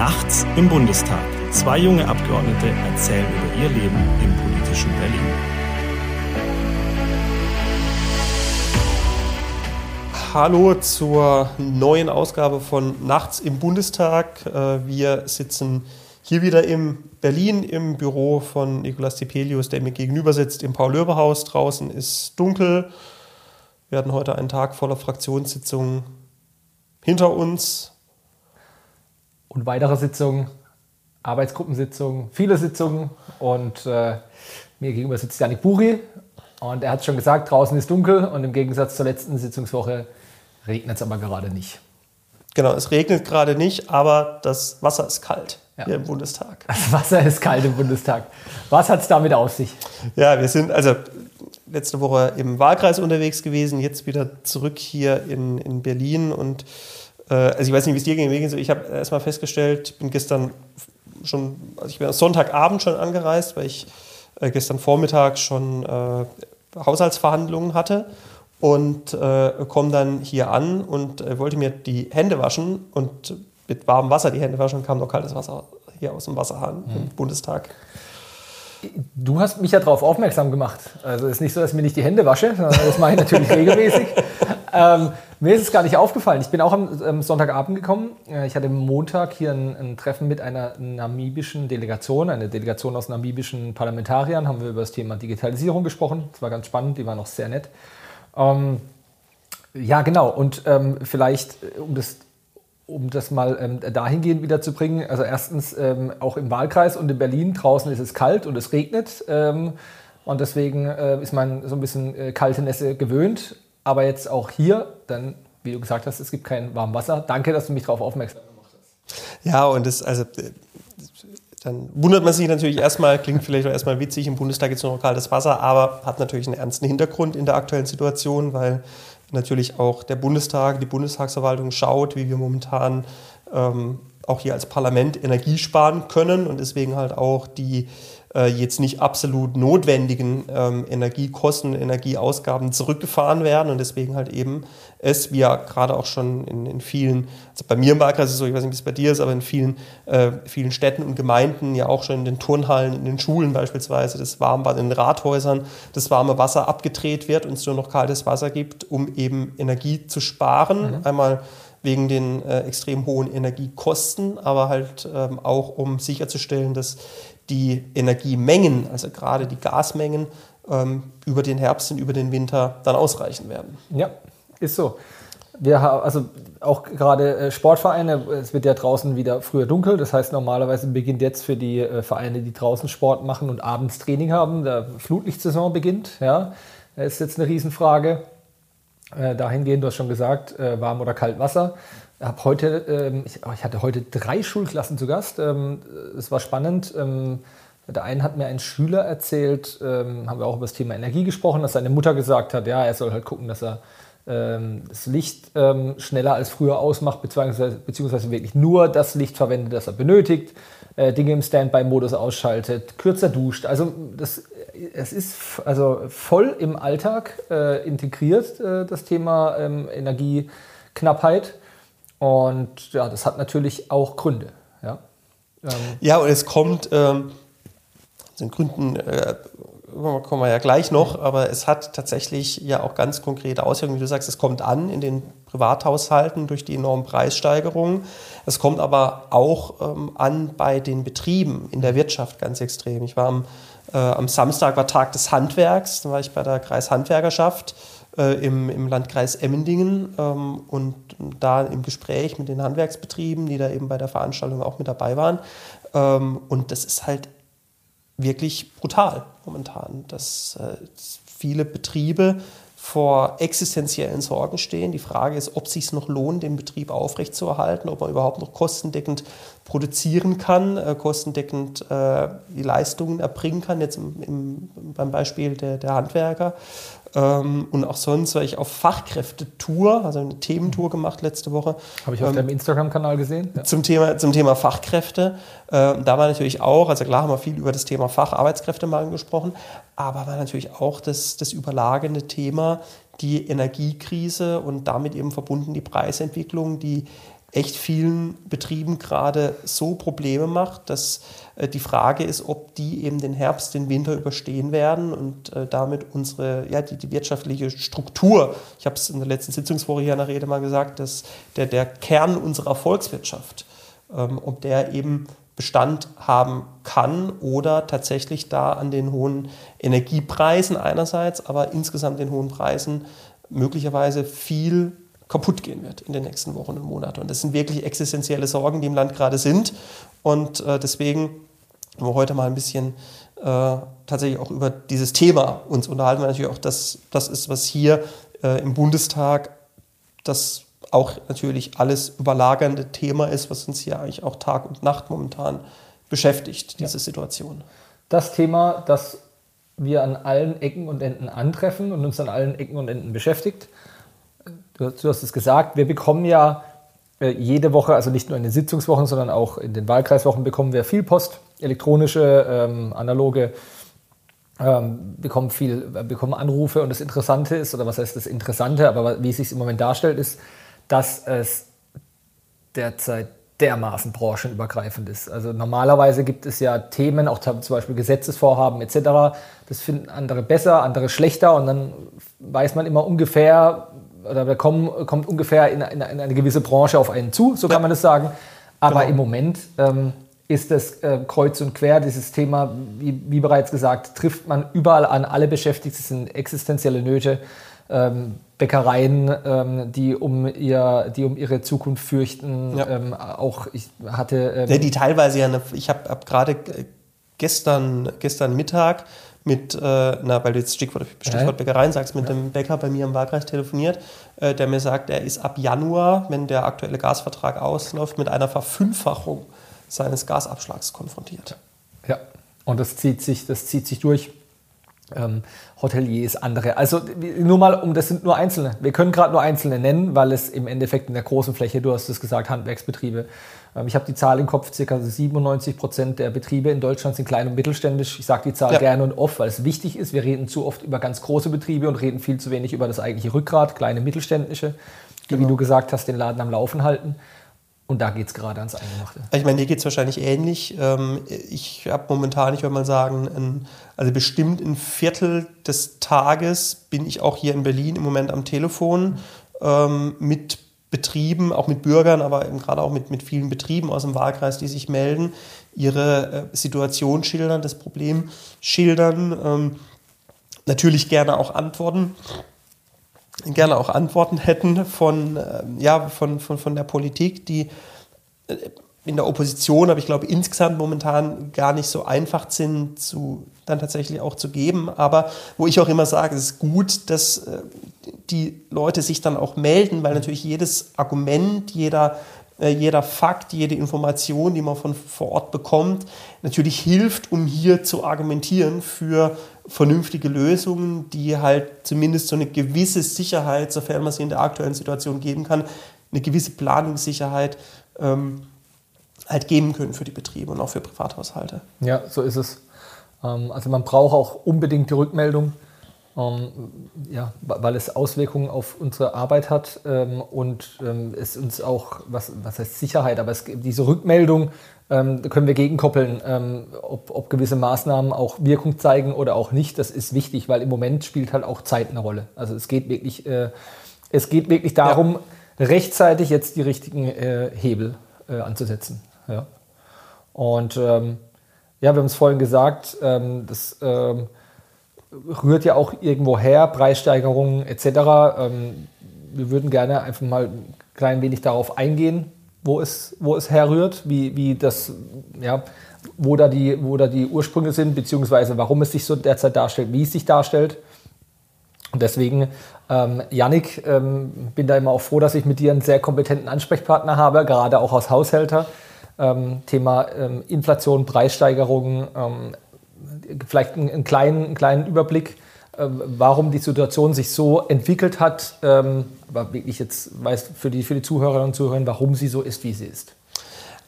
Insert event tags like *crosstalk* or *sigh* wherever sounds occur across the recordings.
Nachts im Bundestag. Zwei junge Abgeordnete erzählen über ihr Leben im politischen Berlin. Hallo zur neuen Ausgabe von Nachts im Bundestag. Äh, wir sitzen hier wieder in Berlin im Büro von Nikolaus Tepelius, der mir gegenüber sitzt, im Paul-Löbe-Haus. Draußen ist dunkel. Wir hatten heute einen Tag voller Fraktionssitzungen hinter uns. Und weitere Sitzungen, Arbeitsgruppensitzungen, viele Sitzungen. Und äh, mir gegenüber sitzt Janik Buri. Und er hat schon gesagt, draußen ist dunkel und im Gegensatz zur letzten Sitzungswoche regnet es aber gerade nicht. Genau, es regnet gerade nicht, aber das Wasser ist kalt ja. hier im Bundestag. Das Wasser ist kalt im Bundestag. Was hat es damit auf sich? Ja, wir sind also letzte Woche im Wahlkreis unterwegs gewesen, jetzt wieder zurück hier in, in Berlin und also ich weiß nicht, wie es dir ging. Ich habe erstmal festgestellt, ich bin gestern schon, also ich bin Sonntagabend schon angereist, weil ich äh, gestern Vormittag schon äh, Haushaltsverhandlungen hatte und äh, komme dann hier an und äh, wollte mir die Hände waschen und mit warmem Wasser die Hände waschen und kam noch kaltes Wasser hier aus dem Wasserhahn mhm. im Bundestag. Du hast mich ja darauf aufmerksam gemacht. Also es ist nicht so, dass ich mir nicht die Hände wasche, sondern das mache ich natürlich *laughs* regelmäßig. Ähm, mir ist es gar nicht aufgefallen. Ich bin auch am, am Sonntagabend gekommen. Äh, ich hatte Montag hier ein, ein, Treffen mit einer namibischen Delegation, eine Delegation aus namibischen Parlamentariern. Haben wir über das Thema Digitalisierung gesprochen. Das war ganz spannend, die waren auch sehr nett. Ähm, ja, genau. Und ähm, vielleicht, äh, um das um das mal ähm, dahingehend wieder zu bringen, also erstens ähm, auch im Wahlkreis und in Berlin draußen ist es kalt und es regnet ähm, und deswegen äh, ist man so ein bisschen äh, kalte Nässe gewöhnt, aber jetzt auch hier, dann, wie du gesagt hast, es gibt kein warmes Wasser. Danke, dass du mich darauf aufmerksam gemacht hast. Ja, und das, also dann wundert man sich natürlich erstmal, klingt vielleicht auch erstmal witzig, im Bundestag jetzt nur noch kaltes Wasser, aber hat natürlich einen ernsten Hintergrund in der aktuellen Situation, weil natürlich auch der Bundestag, die Bundestagsverwaltung schaut, wie wir momentan ähm, auch hier als Parlament Energie sparen können und deswegen halt auch die äh, jetzt nicht absolut notwendigen ähm, Energiekosten, Energieausgaben zurückgefahren werden und deswegen halt eben es, wie ja gerade auch schon in, in vielen, also bei mir im Wahlkreis ist es so, ich weiß nicht, wie es bei dir ist, aber in vielen, äh, vielen Städten und Gemeinden, ja auch schon in den Turnhallen, in den Schulen beispielsweise, das Warmbad in den Rathäusern, das warme Wasser abgedreht wird und es nur noch kaltes Wasser gibt, um eben Energie zu sparen. Mhm. Einmal wegen den äh, extrem hohen Energiekosten, aber halt ähm, auch um sicherzustellen, dass die Energiemengen, also gerade die Gasmengen, ähm, über den Herbst und über den Winter dann ausreichen werden. Ja, ist so. Wir haben also auch gerade äh, Sportvereine, es wird ja draußen wieder früher dunkel, das heißt normalerweise beginnt jetzt für die äh, Vereine, die draußen Sport machen und abends Training haben, der Flutlichtsaison beginnt. Ja, das ist jetzt eine Riesenfrage. Äh, dahingehend, du hast schon gesagt, warm oder kalt Wasser. Hab heute, ähm, ich, oh, ich, hatte heute drei Schulklassen zu Gast. Ähm, es war spannend. Ähm, der eine hat mir ein Schüler erzählt, ähm, haben wir auch über das Thema Energie gesprochen, dass seine Mutter gesagt hat, ja, er soll halt gucken, dass er ähm, das Licht ähm, schneller als früher ausmacht, beziehungsweise, beziehungsweise wirklich nur das Licht verwendet, das er benötigt, äh, Dinge im Standby-Modus ausschaltet, kürzer duscht. Also das, es ist also voll im Alltag äh, integriert, äh, das Thema Energieknappheit. Und ja, das hat natürlich auch Gründe. Ja, ähm. ja und es kommt, ähm, den Gründen äh, kommen wir ja gleich noch, aber es hat tatsächlich ja auch ganz konkrete Auswirkungen. Wie du sagst, es kommt an in den Privathaushalten durch die enormen Preissteigerungen. Es kommt aber auch ähm, an bei den Betrieben in der Wirtschaft ganz extrem. Ich war am, äh, am Samstag war Tag des Handwerks, da war ich bei der Kreishandwerkerschaft äh, im, im Landkreis Emmendingen ähm, und da im Gespräch mit den Handwerksbetrieben, die da eben bei der Veranstaltung auch mit dabei waren. Ähm, und das ist halt wirklich brutal momentan, dass äh, viele Betriebe vor existenziellen Sorgen stehen. Die Frage ist, ob es sich noch lohnt, den Betrieb aufrechtzuerhalten, ob man überhaupt noch kostendeckend produzieren kann, äh, kostendeckend äh, die Leistungen erbringen kann, jetzt im, im, beim Beispiel der, der Handwerker. Ähm, und auch sonst war ich auf Fachkräftetour, also eine Thementour gemacht letzte Woche. Habe ich auf ähm, deinem Instagram-Kanal gesehen. Ja. Zum, Thema, zum Thema Fachkräfte. Äh, da war natürlich auch, also klar haben wir viel über das Thema Facharbeitskräftemangel gesprochen, aber war natürlich auch das, das überlagende Thema die Energiekrise und damit eben verbunden die Preisentwicklung, die echt vielen Betrieben gerade so Probleme macht, dass äh, die Frage ist, ob die eben den Herbst, den Winter überstehen werden und äh, damit unsere, ja, die, die wirtschaftliche Struktur, ich habe es in der letzten Sitzungswoche hier in der Rede mal gesagt, dass der, der Kern unserer Volkswirtschaft, ähm, ob der eben Bestand haben kann oder tatsächlich da an den hohen Energiepreisen einerseits, aber insgesamt den hohen Preisen möglicherweise viel kaputt gehen wird in den nächsten Wochen und Monaten. Und das sind wirklich existenzielle Sorgen, die im Land gerade sind. Und äh, deswegen wollen wir heute mal ein bisschen äh, tatsächlich auch über dieses Thema uns unterhalten, weil natürlich auch das, das ist, was hier äh, im Bundestag das auch natürlich alles überlagernde Thema ist, was uns hier eigentlich auch Tag und Nacht momentan beschäftigt, diese ja. Situation. Das Thema, das wir an allen Ecken und Enden antreffen und uns an allen Ecken und Enden beschäftigt. Du, hast es gesagt, wir bekommen ja äh, jede Woche, also nicht nur in den Sitzungswochen, sondern auch in den Wahlkreiswochen bekommen wir viel Post, elektronische, ähm, analoge, ähm, bekommen viel, bekommen Anrufe und das Interessante ist, oder was heißt das Interessante, aber wie es sich im Moment darstellt, ist, dass es derzeit dermaßen branchenübergreifend ist. Also normalerweise gibt es ja Themen, auch zum Beispiel Gesetzesvorhaben etc. Das finden andere besser, andere schlechter und dann weiß man immer ungefähr, oder da kommen, kommt ungefähr in, in, in, eine gewisse Branche auf einen zu, so kann man das sagen. Aber genau. im Moment ähm, ist das äh, kreuz und quer, dieses Thema, wie, wie, bereits gesagt, trifft man überall an, alle Beschäftigten sind existenzielle Nöte. Ähm, Bäckereien, ähm, die, um ihr, die um ihre Zukunft fürchten. Ja. Ähm, auch ich hatte. Ähm, die teilweise ja, eine, ich habe hab gerade gestern, gestern Mittag mit, äh, na, weil du jetzt Stichwort, Stichwort Bäckereien sagst, mit ja. dem Bäcker bei mir im Wahlkreis telefoniert, äh, der mir sagt, er ist ab Januar, wenn der aktuelle Gasvertrag ausläuft, mit einer Verfünffachung seines Gasabschlags konfrontiert. Ja, und das zieht sich, das zieht sich durch ähm, Hoteliers, andere. Also nur mal, um das sind nur Einzelne. Wir können gerade nur Einzelne nennen, weil es im Endeffekt in der großen Fläche, du hast es gesagt, Handwerksbetriebe. Ähm, ich habe die Zahl im Kopf, ca. 97 Prozent der Betriebe in Deutschland sind klein und mittelständisch. Ich sage die Zahl ja. gerne und oft, weil es wichtig ist. Wir reden zu oft über ganz große Betriebe und reden viel zu wenig über das eigentliche Rückgrat, kleine mittelständische, die, genau. wie du gesagt hast, den Laden am Laufen halten. Und da geht es gerade ans Eingemachte. Ich meine, dir geht es wahrscheinlich ähnlich. Ähm, ich habe momentan, ich würde mal sagen, ein, also bestimmt ein Viertel des Tages bin ich auch hier in Berlin im Moment am Telefon ähm, mit Betrieben, auch mit Bürgern, aber eben gerade auch mit, mit vielen Betrieben aus dem Wahlkreis, die sich melden, ihre äh, Situation schildern, das Problem schildern, ähm, natürlich gerne auch antworten gerne auch Antworten hätten von, äh, ja, von, von, von der Politik, die äh, in der Opposition, aber ich glaube insgesamt momentan gar nicht so einfach sind, zu, dann tatsächlich auch zu geben. Aber wo ich auch immer sage, es ist gut, dass äh, die Leute sich dann auch melden, weil natürlich jedes Argument, jeder, äh, jeder Fakt, jede Information, die man von vor Ort bekommt, natürlich hilft, um hier zu argumentieren für vernünftige Lösungen, die halt zumindest so eine gewisse Sicherheit, sofern man sie in der aktuellen Situation geben kann, eine gewisse Planungssicherheit ähm, halt geben können für die Betriebe und auch für Privathaushalte. Ja, so ist es. Ähm, also man braucht auch unbedingt die Rückmeldung, ja, weil es Auswirkungen auf unsere Arbeit hat ähm, und ähm, es uns auch, was, was heißt Sicherheit, aber es, diese Rückmeldung ähm, können wir gegenkoppeln, ähm, ob, ob, gewisse Maßnahmen auch Wirkung zeigen oder auch nicht. Das ist wichtig, weil im Moment spielt halt auch Zeit eine Rolle. Also es geht wirklich, äh, es geht wirklich darum, ja. rechtzeitig jetzt die richtigen äh, Hebel äh, anzusetzen. Ja. Und ähm, ja, wir haben es vorhin gesagt, ähm, das ähm, rührt ja auch irgendwo her, Preissteigerungen etc. Ähm, wir würden gerne einfach mal ein klein wenig darauf eingehen, wo es, wo es herrührt, wie, wie das, ja, wo da, die, wo da die Ursprünge sind, beziehungsweise warum es sich so derzeit darstellt, wie es sich darstellt. Und deswegen, ähm, Yannick, ähm, bin da immer auch froh, dass ich mit dir einen sehr kompetenten Ansprechpartner habe, gerade auch als Haushälter. Ähm, Thema ähm, Inflation, Preissteigerungen, ähm, vielleicht einen, einen, kleinen, einen kleinen Überblick ähm, warum die Situation sich so entwickelt hat, ähm, aber wirklich jetzt weiß für die, für die Zuhörerinnen und Zuhörer, warum sie so ist, wie sie ist.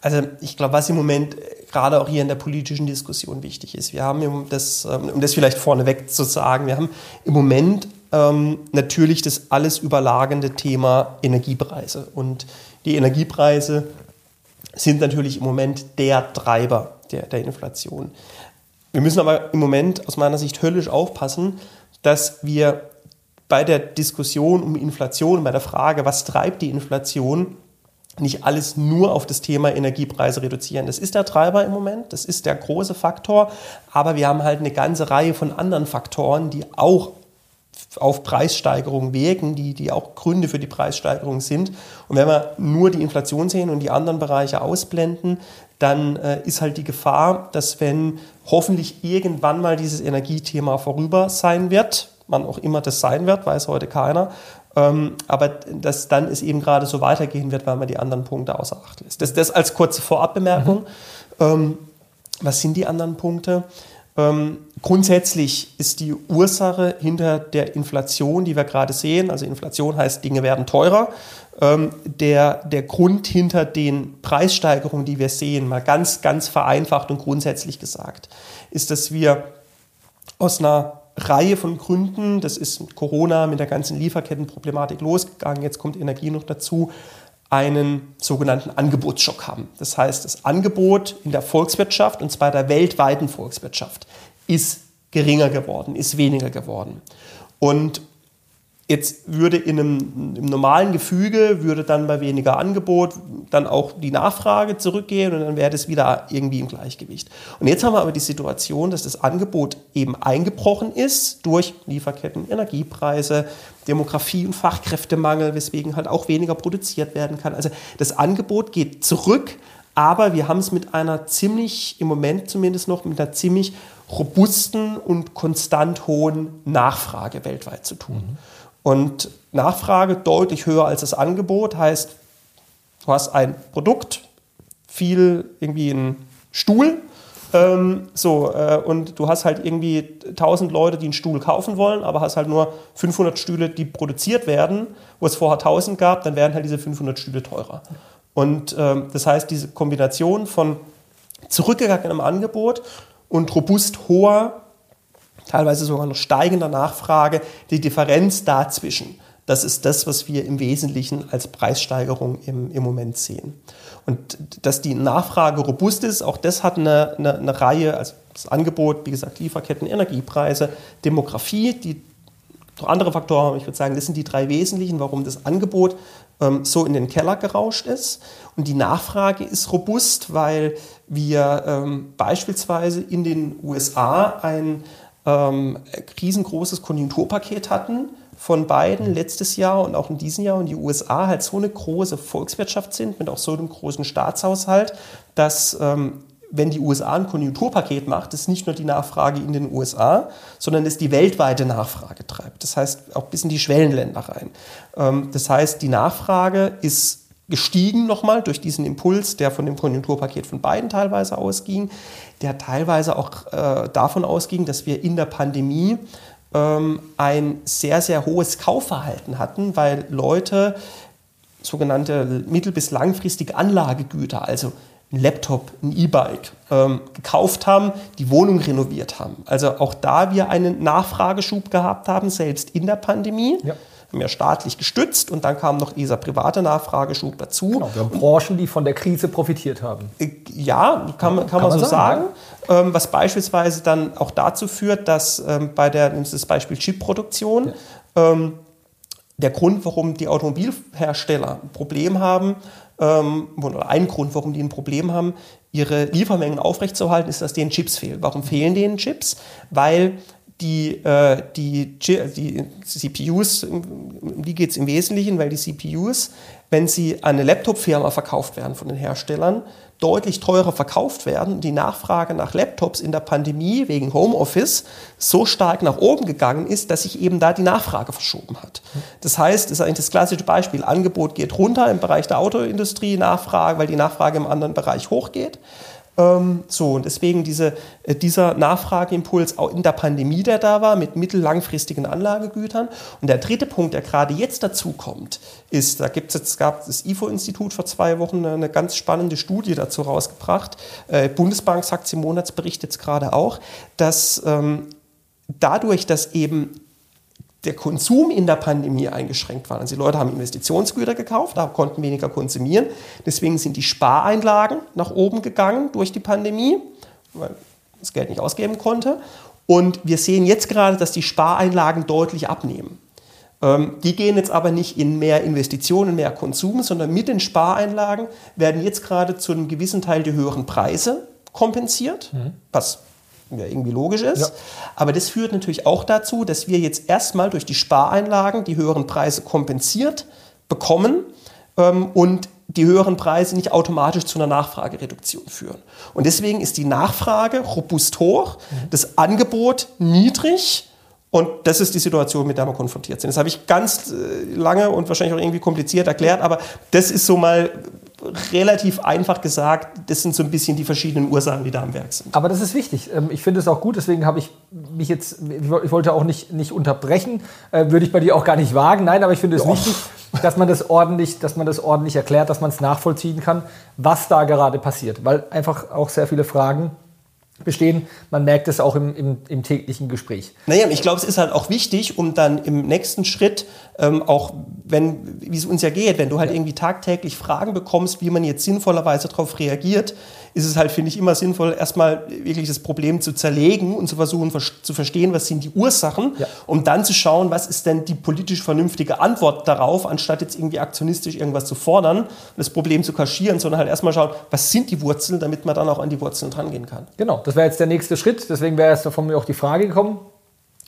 Also ich glaube, was im Moment gerade auch hier in der politischen Diskussion wichtig ist, wir haben das, ähm, um das vielleicht vorneweg zu sagen, wir haben im Moment ähm, natürlich das alles überlagende Thema Energiepreise. Und die Energiepreise sind natürlich im Moment der Treiber der, der Inflation. Wir müssen aber im Moment aus meiner Sicht höllisch aufpassen, dass wir bei der Diskussion um Inflation, bei der Frage, was treibt die Inflation, nicht alles nur auf das Thema Energiepreise reduzieren. Das ist der Treiber im Moment, das ist der große Faktor, aber wir haben halt eine ganze Reihe von anderen Faktoren, die auch auf Preissteigerungen wirken, die, die auch Gründe für die Preissteigerung sind. Und wenn wir nur die Inflation sehen und die anderen Bereiche ausblenden, dann äh, ist halt die Gefahr, dass wenn hoffentlich irgendwann mal dieses Energiethema vorüber sein wird, wann auch immer das sein wird, weiß heute keiner, ähm, aber dass dann es eben gerade so weitergehen wird, weil man die anderen Punkte außer Acht lässt. Das, das als kurze Vorabbemerkung. Mhm. Ähm, was sind die anderen Punkte? Ähm, grundsätzlich ist die Ursache hinter der Inflation, die wir gerade sehen, also Inflation heißt, Dinge werden teurer, ähm, der, der Grund hinter den Preissteigerungen, die wir sehen, mal ganz, ganz vereinfacht und grundsätzlich gesagt, ist, dass wir aus einer Reihe von Gründen, das ist mit Corona, mit der ganzen Lieferkettenproblematik losgegangen, jetzt kommt Energie noch dazu, einen sogenannten Angebotsschock haben. Das heißt, das Angebot in der Volkswirtschaft, und zwar der weltweiten Volkswirtschaft, ist geringer geworden, ist weniger geworden. Und Jetzt würde in einem im normalen Gefüge, würde dann bei weniger Angebot dann auch die Nachfrage zurückgehen und dann wäre das wieder irgendwie im Gleichgewicht. Und jetzt haben wir aber die Situation, dass das Angebot eben eingebrochen ist durch Lieferketten, Energiepreise, Demografie und Fachkräftemangel, weswegen halt auch weniger produziert werden kann. Also das Angebot geht zurück, aber wir haben es mit einer ziemlich, im Moment zumindest noch, mit einer ziemlich robusten und konstant hohen Nachfrage weltweit zu tun. Mhm. Und Nachfrage deutlich höher als das Angebot heißt, du hast ein Produkt, viel irgendwie einen Stuhl, ähm, so, äh, und du hast halt irgendwie 1000 Leute, die einen Stuhl kaufen wollen, aber hast halt nur 500 Stühle, die produziert werden, wo es vorher 1000 gab, dann werden halt diese 500 Stühle teurer. Und ähm, das heißt, diese Kombination von zurückgegangenem Angebot und robust hoher teilweise sogar noch steigender Nachfrage, die Differenz dazwischen. Das ist das, was wir im Wesentlichen als Preissteigerung im, im Moment sehen. Und dass die Nachfrage robust ist, auch das hat eine, eine, eine Reihe, also das Angebot, wie gesagt, Lieferketten, Energiepreise, Demografie, die noch andere Faktoren haben. Ich würde sagen, das sind die drei wesentlichen, warum das Angebot ähm, so in den Keller gerauscht ist. Und die Nachfrage ist robust, weil wir ähm, beispielsweise in den USA ein ähm, riesengroßes Konjunkturpaket hatten von beiden letztes Jahr und auch in diesem Jahr und die USA halt so eine große Volkswirtschaft sind mit auch so einem großen Staatshaushalt, dass ähm, wenn die USA ein Konjunkturpaket macht, es nicht nur die Nachfrage in den USA, sondern es die weltweite Nachfrage treibt. Das heißt auch bis in die Schwellenländer rein. Ähm, das heißt, die Nachfrage ist gestiegen nochmal durch diesen Impuls, der von dem Konjunkturpaket von beiden teilweise ausging, der teilweise auch äh, davon ausging, dass wir in der Pandemie ähm, ein sehr, sehr hohes Kaufverhalten hatten, weil Leute sogenannte mittel- bis langfristige Anlagegüter, also ein Laptop, ein E-Bike ähm, gekauft haben, die Wohnung renoviert haben. Also auch da wir einen Nachfrageschub gehabt haben, selbst in der Pandemie. Ja mehr staatlich gestützt und dann kam noch dieser private Nachfrageschub dazu. Genau, wir haben Branchen, die von der Krise profitiert haben. Äh, ja, kann, kann, kann man, man, so sagen. sagen. Ähm, was beispielsweise dann auch dazu führt, dass ähm, bei der, das Beispiel Chipproduktion, ja. ähm, der Grund, warum die Automobilhersteller ein Problem haben, ähm, oder ein Grund, warum die ein Problem haben, ihre Liefermengen aufrechtzuerhalten, ist, dass denen Chips fehlen. Warum fehlen denen Chips? Weil die, äh, die, die CPUs, um die geht es im Wesentlichen, weil die CPUs, wenn sie an eine Laptop-Firma verkauft werden von den Herstellern, deutlich teurer verkauft werden. Die Nachfrage nach Laptops in der Pandemie wegen Homeoffice so stark nach oben gegangen ist, dass sich eben da die Nachfrage verschoben hat. Das heißt, das ist eigentlich das klassische Beispiel. Angebot geht runter im Bereich der Autoindustrie, Nachfrage, weil die Nachfrage im anderen Bereich hochgeht. Ähm, so, und deswegen diese, äh, dieser Nachfrageimpuls auch in der Pandemie, der da war, mit mittellangfristigen Anlagegütern. Und der dritte Punkt, der gerade jetzt dazu kommt, ist, da gibt's jetzt, gab das IFO-Institut vor zwei Wochen eine, ganz spannende Studie dazu rausgebracht. Äh, Bundesbank sagt im Monatsbericht jetzt gerade auch, dass ähm, dadurch, dass eben der Konsum in der Pandemie eingeschränkt war. Also die Leute haben Investitionsgüter gekauft, da konnten weniger konsumieren. Deswegen sind die Spareinlagen nach oben gegangen durch die Pandemie, weil man das Geld nicht ausgeben konnte. Und wir sehen jetzt gerade, dass die Spareinlagen deutlich abnehmen. Ähm, die gehen jetzt aber nicht in mehr Investitionen, mehr Konsum, sondern mit den Spareinlagen werden jetzt gerade zu einem gewissen Teil die höheren Preise kompensiert, mhm. was ja irgendwie logisch ist. Ja. Aber das führt natürlich auch dazu, dass wir jetzt erstmal durch die Spareinlagen die höheren Preise kompensiert bekommen ähm, und die höheren Preise nicht automatisch zu einer Nachfragereduktion führen. Und deswegen ist die Nachfrage robust hoch, mhm. das Angebot niedrig. Und das ist die Situation, mit der wir konfrontiert sind. Das habe ich ganz äh, lange und wahrscheinlich auch irgendwie kompliziert erklärt, aber das ist so mal relativ einfach gesagt, das sind so ein bisschen die verschiedenen Ursachen, die da am Werk sind. Aber das ist wichtig. Ähm, ich finde es auch gut, deswegen habe ich mich jetzt, ich wollte auch nicht, nicht unterbrechen, äh, würde ich bei dir auch gar nicht wagen. Nein, aber ich finde es ja. wichtig, dass man das ordentlich, dass man das ordentlich erklärt, dass man es nachvollziehen kann, was da gerade passiert. Weil einfach auch sehr viele Fragen bestehen. Man merkt es auch im, im, im täglichen Gespräch. Naja, ich glaube, es ist halt auch wichtig, um dann im nächsten Schritt ähm, auch, wenn, wie es uns ja geht, wenn du halt irgendwie tagtäglich Fragen bekommst, wie man jetzt sinnvollerweise darauf reagiert, ist es halt, finde ich, immer sinnvoll, erstmal wirklich das Problem zu zerlegen und zu versuchen zu verstehen, was sind die Ursachen, ja. um dann zu schauen, was ist denn die politisch vernünftige Antwort darauf, anstatt jetzt irgendwie aktionistisch irgendwas zu fordern und das Problem zu kaschieren, sondern halt erstmal schauen, was sind die Wurzeln, damit man dann auch an die Wurzeln drangehen kann. Genau, das wäre jetzt der nächste Schritt. Deswegen wäre jetzt von mir auch die Frage gekommen.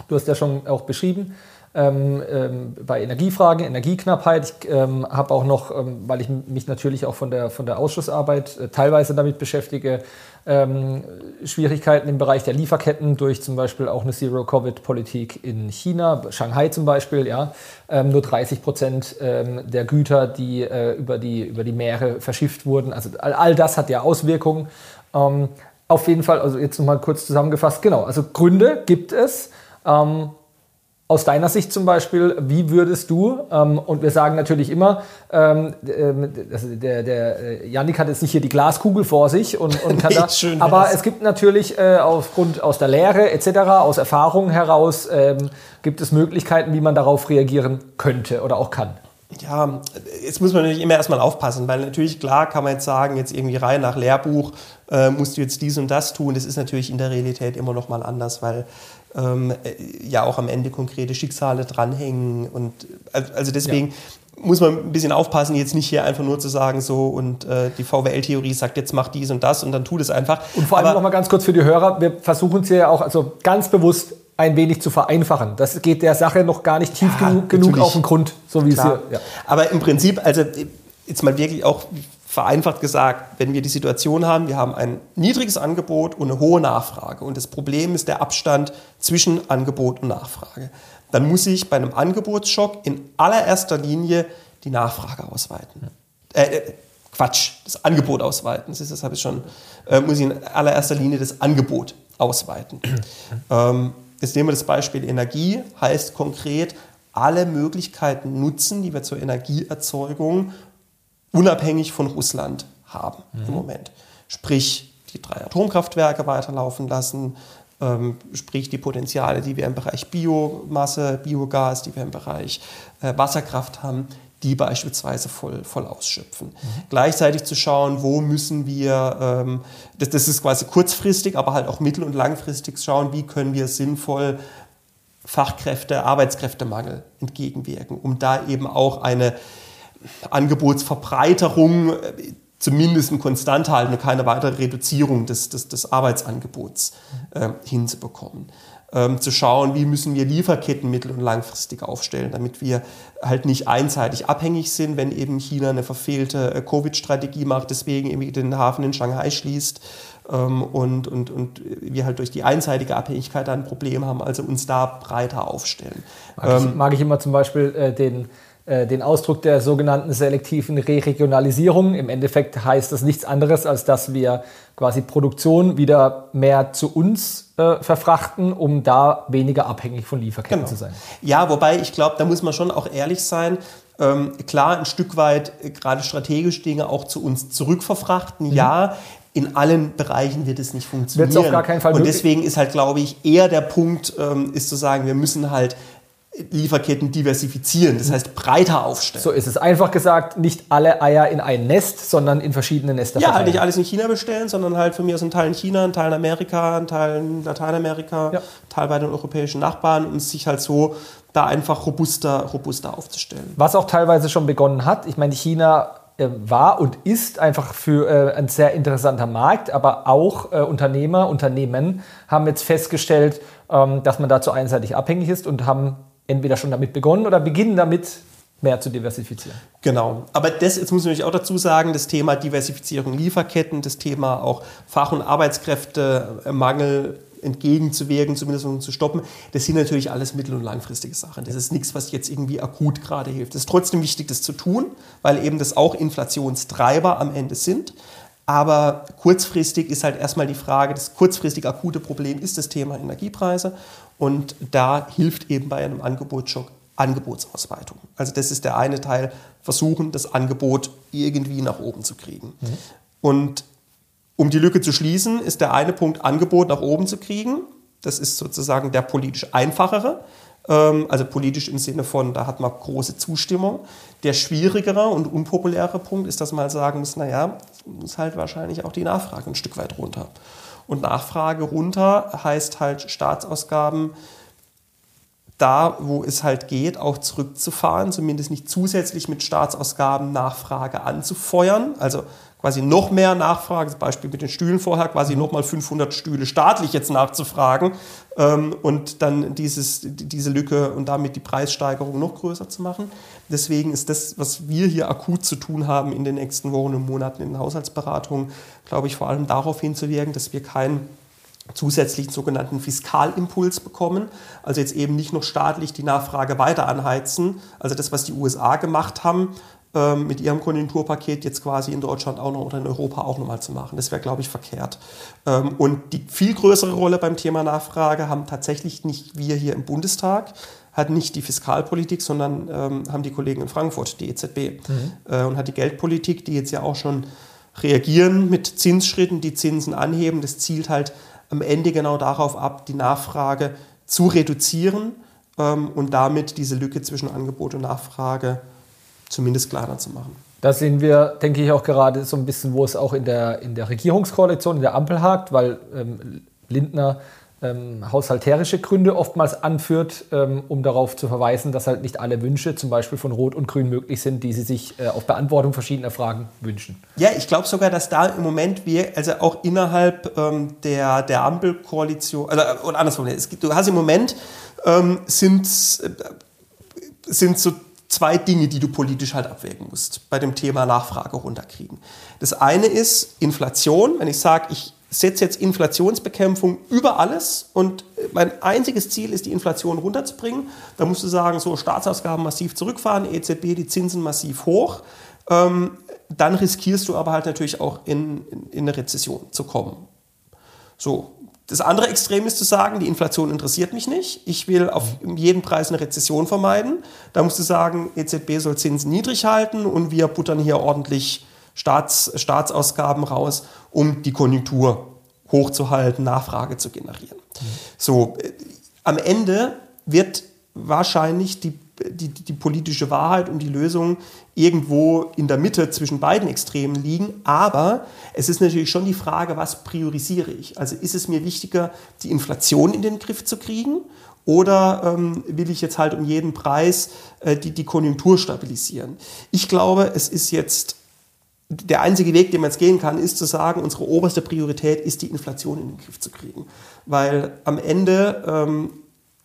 Du hast ja schon auch beschrieben, ähm, ähm, bei Energiefragen, Energieknappheit. Ich ähm, habe auch noch, ähm, weil ich mich natürlich auch von der, von der Ausschussarbeit äh, teilweise damit beschäftige, ähm, Schwierigkeiten im Bereich der Lieferketten durch zum Beispiel auch eine Zero-Covid-Politik in China, Shanghai zum Beispiel, ja. Ähm, nur 30 Prozent der Güter, die äh, über, die über die Meere verschifft wurden. Also all, all das hat ja Auswirkungen. auf jeden Fall, also jetzt nochmal kurz zusammengefasst, genau, also Gründe gibt es. Ähm, aus deiner Sicht zum Beispiel, wie würdest du, ähm, und wir sagen natürlich immer, ähm, also der, der äh, Janik hat jetzt nicht hier die Glaskugel vor sich und, *laughs* und kann da, aber es gibt natürlich äh, aufgrund aus der Lehre etc., aus Erfahrung heraus, ähm, gibt es Möglichkeiten, wie man darauf reagieren könnte oder auch kann. Ja, jetzt muss man natürlich immer erstmal aufpassen, weil natürlich klar kann man jetzt sagen, jetzt irgendwie rein nach Lehrbuch äh, musst du jetzt dies und das tun. Das ist natürlich in der Realität immer noch mal anders, weil ähm, äh, ja auch am Ende konkrete Schicksale dranhängen. Und also deswegen ja. muss man ein bisschen aufpassen, jetzt nicht hier einfach nur zu sagen, so und äh, die VWL-Theorie sagt, jetzt mach dies und das und dann tut es einfach. Und vor allem noch mal ganz kurz für die Hörer, wir versuchen es ja auch also ganz bewusst ein wenig zu vereinfachen. Das geht der Sache noch gar nicht tief ja, genug, genug auf den Grund, so wie es hier. Ja. Aber im Prinzip, also jetzt mal wirklich auch vereinfacht gesagt, wenn wir die Situation haben, wir haben ein niedriges Angebot und eine hohe Nachfrage und das Problem ist der Abstand zwischen Angebot und Nachfrage, dann muss ich bei einem Angebotsschock in allererster Linie die Nachfrage ausweiten. Äh, äh, Quatsch, das Angebot ausweiten. Das ist, das habe ich schon, äh, muss ich in allererster Linie das Angebot ausweiten. ähm, jetzt nehmen wir das Beispiel Energie, heißt konkret, alle Möglichkeiten nutzen, die wir zur Energieerzeugung unabhängig von Russland haben mhm. im Moment. Sprich, die drei Atomkraftwerke weiterlaufen lassen, ähm, sprich die Potenziale, die wir im Bereich Biomasse, Biogas, die wir im Bereich äh, Wasserkraft haben, die beispielsweise voll, voll ausschöpfen. Mhm. Gleichzeitig zu schauen, wo müssen wir, ähm, das, das ist quasi kurzfristig, aber halt auch mittel- und langfristig schauen, wie können wir sinnvoll Fachkräfte, Arbeitskräftemangel entgegenwirken, um da eben auch eine Angebotsverbreiterung äh, zumindest konstant halten und keine weitere Reduzierung des, des, des Arbeitsangebots äh, hinzubekommen. Ähm, zu schauen, wie müssen wir Lieferketten mittel- und langfristig aufstellen, damit wir halt nicht einseitig abhängig sind, wenn eben China eine verfehlte äh, Covid-Strategie macht, deswegen irgendwie den Hafen in Shanghai schließt ähm, und, und, und wir halt durch die einseitige Abhängigkeit ein Problem haben, also uns da breiter aufstellen. Mag, ähm, ich, mag ich, immer zum Beispiel äh, den den Ausdruck der sogenannten selektiven Re-Regionalisierung. Im Endeffekt heißt das nichts anderes, als dass wir quasi Produktion wieder mehr zu uns äh, verfrachten, um da weniger abhängig von Lieferketten genau. zu sein. Ja, wobei ich glaube, da muss man schon auch ehrlich sein. Ähm, klar, ein Stück weit äh, gerade strategische Dinge auch zu uns zurückverfrachten. Mhm. Ja, in allen Bereichen wird es nicht funktionieren. Wird auf gar keinen Fall Und deswegen ist halt, glaube ich, eher der Punkt, ähm, ist zu sagen, wir müssen halt Lieferketten diversifizieren, das heißt breiter aufstellen. So ist es. Einfach gesagt, nicht alle Eier in ein Nest, sondern in verschiedene Nester Ja, halt nicht alles in China bestellen, sondern halt von mir aus ein Teil in China, ein Teil in Amerika, ein Teil in Lateinamerika, ja. Teil bei den europäischen Nachbarn und sich halt so da einfach robuster, robuster aufzustellen. Was auch teilweise schon begonnen hat. Ich meine, China äh, war und ist einfach für äh, ein sehr interessanter Markt, aber auch äh, Unternehmer, Unternehmen haben jetzt festgestellt, ähm, dass man dazu einseitig abhängig ist und haben entweder schon damit begonnen oder beginnen damit, mehr zu diversifizieren. Genau. Aber das, jetzt muss ich auch dazu sagen, das Thema Diversifizierung Lieferketten, das Thema auch Fach- und Arbeitskräftemangel entgegenzuwirken, zumindest um zu stoppen, das sind natürlich alles mittel- und langfristige Sachen. Das ist nichts, was jetzt irgendwie akut gerade hilft. Es ist trotzdem wichtig, das zu tun, weil eben das auch Inflationstreiber am Ende sind. Aber kurzfristig ist halt erstmal die Frage, das kurzfristig akute Problem ist das Thema Energiepreise. Und da hilft eben bei einem Angebotsschock Angebotsausweitung. Also das ist der eine Teil, versuchen, das Angebot irgendwie nach oben zu kriegen. Mhm. Und um die Lücke zu schließen, ist der eine Punkt, Angebot nach oben zu kriegen. Das ist sozusagen der politisch einfachere. Ähm, also politisch im Sinne von, da hat man große Zustimmung. Der schwierigere und unpopulärere Punkt ist, dass man halt sagen muss, naja, muss halt wahrscheinlich auch die Nachfrage ein Stück weit runter. Und Nachfrage runter heißt halt Staatsausgaben da, wo es halt geht, auch zurückzufahren, zumindest nicht zusätzlich mit Staatsausgaben Nachfrage anzufeuern. Also quasi noch mehr Nachfrage, das Beispiel mit den Stühlen vorher, quasi nochmal 500 Stühle staatlich jetzt nachzufragen ähm, und dann dieses, diese Lücke und damit die Preissteigerung noch größer zu machen. Deswegen ist das, was wir hier akut zu tun haben in den nächsten Wochen und Monaten in den Haushaltsberatungen, glaube ich, vor allem darauf hinzuwirken, dass wir keinen zusätzlichen sogenannten Fiskalimpuls bekommen. Also jetzt eben nicht noch staatlich die Nachfrage weiter anheizen. Also das, was die USA gemacht haben, ähm, mit ihrem Konjunkturpaket jetzt quasi in Deutschland auch noch oder in Europa auch nochmal zu machen. Das wäre, glaube ich, verkehrt. Ähm, und die viel größere Rolle beim Thema Nachfrage haben tatsächlich nicht wir hier im Bundestag, hat nicht die Fiskalpolitik, sondern ähm, haben die Kollegen in Frankfurt, die EZB. Mhm. Äh, und hat die Geldpolitik, die jetzt ja auch schon reagieren mit Zinsschritten, die Zinsen anheben. Das zielt halt am Ende genau darauf ab, die Nachfrage zu reduzieren ähm, und damit diese Lücke zwischen Angebot und Nachfrage zu zumindest kleiner zu machen. Da sehen wir, denke ich, auch gerade so ein bisschen, wo es auch in der, in der Regierungskoalition, in der Ampel hakt, weil ähm, Lindner ähm, haushalterische Gründe oftmals anführt, ähm, um darauf zu verweisen, dass halt nicht alle Wünsche, zum Beispiel von Rot und Grün, möglich sind, die sie sich äh, auf Beantwortung verschiedener Fragen wünschen. Ja, ich glaube sogar, dass da im Moment wir, also auch innerhalb ähm, der, der Ampelkoalition, also, oder andersrum, es gibt, du hast im Moment ähm, sind, äh, sind so zwei Dinge, die du politisch halt abwägen musst bei dem Thema Nachfrage runterkriegen. Das eine ist Inflation. Wenn ich sage, ich setze jetzt Inflationsbekämpfung über alles und mein einziges Ziel ist, die Inflation runterzubringen, dann musst du sagen, so Staatsausgaben massiv zurückfahren, EZB die Zinsen massiv hoch. Ähm, dann riskierst du aber halt natürlich auch in, in, in eine Rezession zu kommen. So, das andere Extrem ist zu sagen, die Inflation interessiert mich nicht. Ich will auf jeden Preis eine Rezession vermeiden. Da musst du sagen, EZB soll Zinsen niedrig halten und wir buttern hier ordentlich Staats, Staatsausgaben raus, um die Konjunktur hochzuhalten, Nachfrage zu generieren. Mhm. So, äh, am Ende wird wahrscheinlich die die, die, politische Wahrheit und die Lösung irgendwo in der Mitte zwischen beiden Extremen liegen. Aber es ist natürlich schon die Frage, was priorisiere ich? Also ist es mir wichtiger, die Inflation in den Griff zu kriegen? Oder ähm, will ich jetzt halt um jeden Preis äh, die, die Konjunktur stabilisieren? Ich glaube, es ist jetzt der einzige Weg, den man jetzt gehen kann, ist zu sagen, unsere oberste Priorität ist, die Inflation in den Griff zu kriegen. Weil am Ende ähm,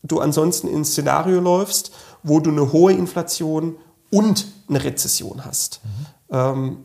du ansonsten ins Szenario läufst, wo du eine hohe Inflation und eine Rezession hast. Mhm. Ähm,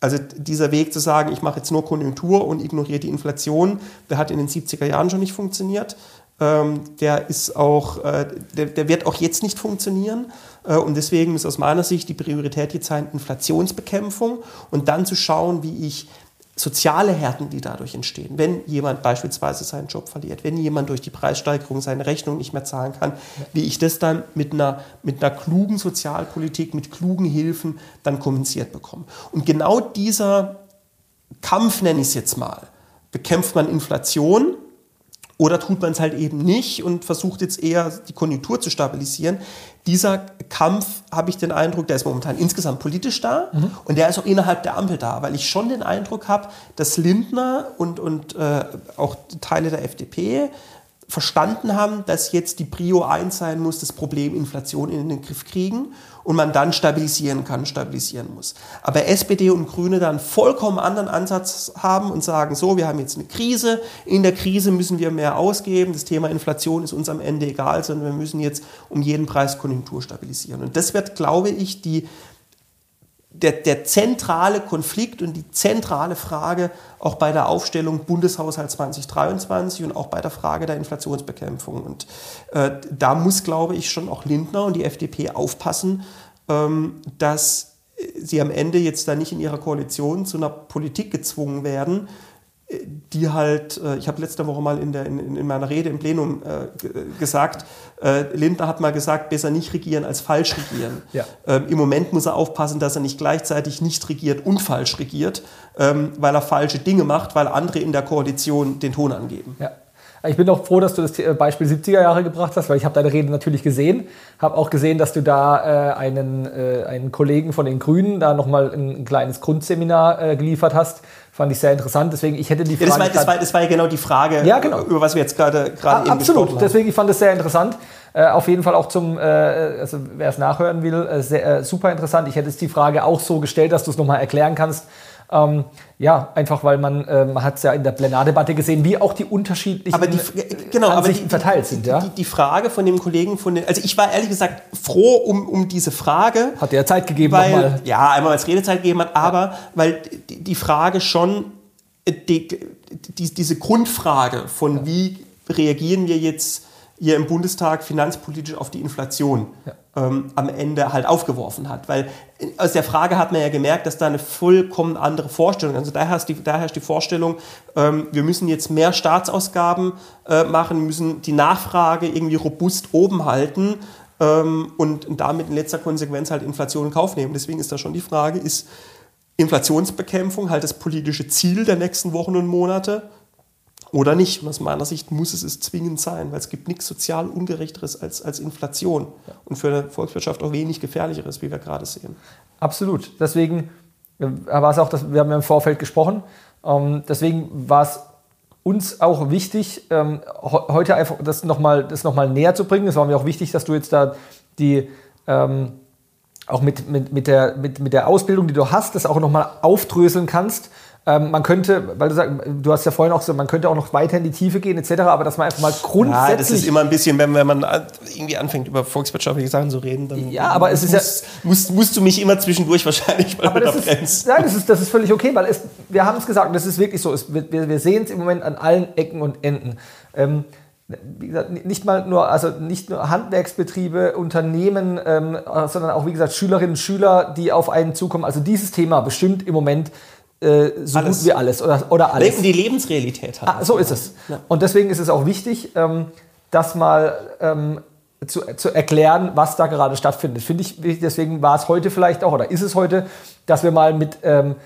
also dieser Weg zu sagen, ich mache jetzt nur Konjunktur und ignoriere die Inflation, der hat in den 70er Jahren schon nicht funktioniert. Ähm, der ist auch, äh, der, der, wird auch jetzt nicht funktionieren. Äh, und deswegen ist aus meiner Sicht die Priorität jetzt sein Inflationsbekämpfung und dann zu schauen, wie ich soziale Härten, die dadurch entstehen, wenn jemand beispielsweise seinen Job verliert, wenn jemand durch die Preissteigerung seine Rechnung nicht mehr zahlen kann, wie ich das dann mit einer, mit einer klugen Sozialpolitik, mit klugen Hilfen dann kompensiert bekomme. Und genau dieser Kampf, nenne ich es jetzt mal, bekämpft man Inflation oder tut man es halt eben nicht und versucht jetzt eher die Konjunktur zu stabilisieren. Dieser Kampf, habe ich den Eindruck, der ist momentan insgesamt politisch da mhm. und der ist auch innerhalb der Ampel da, weil ich schon den Eindruck habe, dass Lindner und, und äh, auch Teile der FDP verstanden haben, dass jetzt die Prio 1 sein muss, das Problem Inflation in den Griff kriegen und man dann stabilisieren kann, stabilisieren muss. Aber SPD und Grüne dann vollkommen anderen Ansatz haben und sagen, so, wir haben jetzt eine Krise, in der Krise müssen wir mehr ausgeben, das Thema Inflation ist uns am Ende egal, sondern wir müssen jetzt um jeden Preis Konjunktur stabilisieren. Und das wird, glaube ich, die der, der zentrale Konflikt und die zentrale Frage auch bei der Aufstellung Bundeshaushalt 2023 und auch bei der Frage der Inflationsbekämpfung. Und äh, da muss, glaube ich, schon auch Lindner und die FDP aufpassen, ähm, dass sie am Ende jetzt da nicht in ihrer Koalition zu einer Politik gezwungen werden, die halt, äh, ich habe letzte Woche mal in, der, in, in meiner Rede im Plenum äh, gesagt, äh, Lindner hat mal gesagt, besser nicht regieren als falsch regieren. Ja. Ähm, Im Moment muss er aufpassen, dass er nicht gleichzeitig nicht regiert und falsch regiert, ähm, weil er falsche Dinge macht, weil andere in der Koalition den Ton angeben. Ja. Ich bin auch froh, dass du das Beispiel 70er Jahre gebracht hast, weil ich habe deine Rede natürlich gesehen, habe auch gesehen, dass du da äh, einen, äh, einen Kollegen von den Grünen da nochmal ein, ein kleines Grundseminar äh, geliefert hast Fand ich sehr interessant. Deswegen, ich hätte die Frage. Ja, das, war, das, war, das, war, ja genau die Frage, ja, genau. über was wir jetzt gerade gerade eben Absolut. Haben. Deswegen, ich fand es sehr interessant. Äh, auf jeden Fall auch zum, äh, also wer es nachhören will, äh, sehr, äh, super interessant. Ich hätte es die Frage auch so gestellt, dass du es nochmal erklären kannst. Ähm, ja, einfach weil man, äh, man hat es ja in der Plenardebatte gesehen, wie auch die unterschiedlichen aber die, genau, Ansichten aber die, verteilt sind. Ja? Die, die, Frage von dem Kollegen von den, also ich war ehrlich gesagt froh um, um diese Frage. Hat er Zeit gegeben weil, nochmal. Ja, einmal als Redezeit gegeben hat, aber ja. weil die, die Frage schon die, die, diese Grundfrage von wie reagieren wir jetzt hier im Bundestag finanzpolitisch auf die Inflation ja. Ähm, am Ende halt aufgeworfen hat. Weil aus der Frage hat man ja gemerkt, dass da eine vollkommen andere Vorstellung, also da herrscht die, da herrscht die Vorstellung, ähm, wir müssen jetzt mehr Staatsausgaben äh, machen, müssen die Nachfrage irgendwie robust oben halten ähm, und damit in letzter Konsequenz halt Inflation in Kauf nehmen. Deswegen ist da schon die Frage, ist Inflationsbekämpfung halt das politische Ziel der nächsten Wochen und Monate oder nicht. Und aus meiner Sicht muss es es zwingend sein, weil es gibt nichts sozial ungerechteres als, als Inflation und für eine Volkswirtschaft auch wenig gefährlicheres, wie wir gerade sehen. Absolut. Deswegen äh, war es auch, dass wir haben ja im Vorfeld gesprochen. Ähm, deswegen war es uns auch wichtig, ähm, heute einfach das nochmal noch näher zu bringen. Es war mir auch wichtig, dass du jetzt da die ähm, auch mit, mit, mit, der, mit, mit der Ausbildung, die du hast, das auch nochmal aufdröseln kannst. Ähm, man könnte, weil du sagst, du hast ja vorhin auch gesagt, man könnte auch noch weiter in die Tiefe gehen etc., aber dass man einfach mal grundsätzlich... Ja, das ist immer ein bisschen, wenn, wenn man irgendwie anfängt, über volkswirtschaftliche Sachen zu reden, dann ja, aber es ist musst, ja, musst, musst du mich immer zwischendurch *laughs* wahrscheinlich mal unterbremst. Nein, das ist, das ist völlig okay, weil es, wir haben es gesagt und das ist wirklich so, es, wir, wir sehen es im Moment an allen Ecken und Enden. Ähm, wie gesagt, nicht mal nur, also nicht nur Handwerksbetriebe, Unternehmen, ähm, sondern auch, wie gesagt, Schülerinnen und Schüler, die auf einen zukommen. Also dieses Thema bestimmt im Moment äh, so alles. gut wie alles oder, oder alles. Die Lebensrealität hat. Ah, so ist es. Ja. Und deswegen ist es auch wichtig, ähm, das mal ähm, zu, zu erklären, was da gerade stattfindet. Finde ich, deswegen war es heute vielleicht auch, oder ist es heute, dass wir mal mit ähm,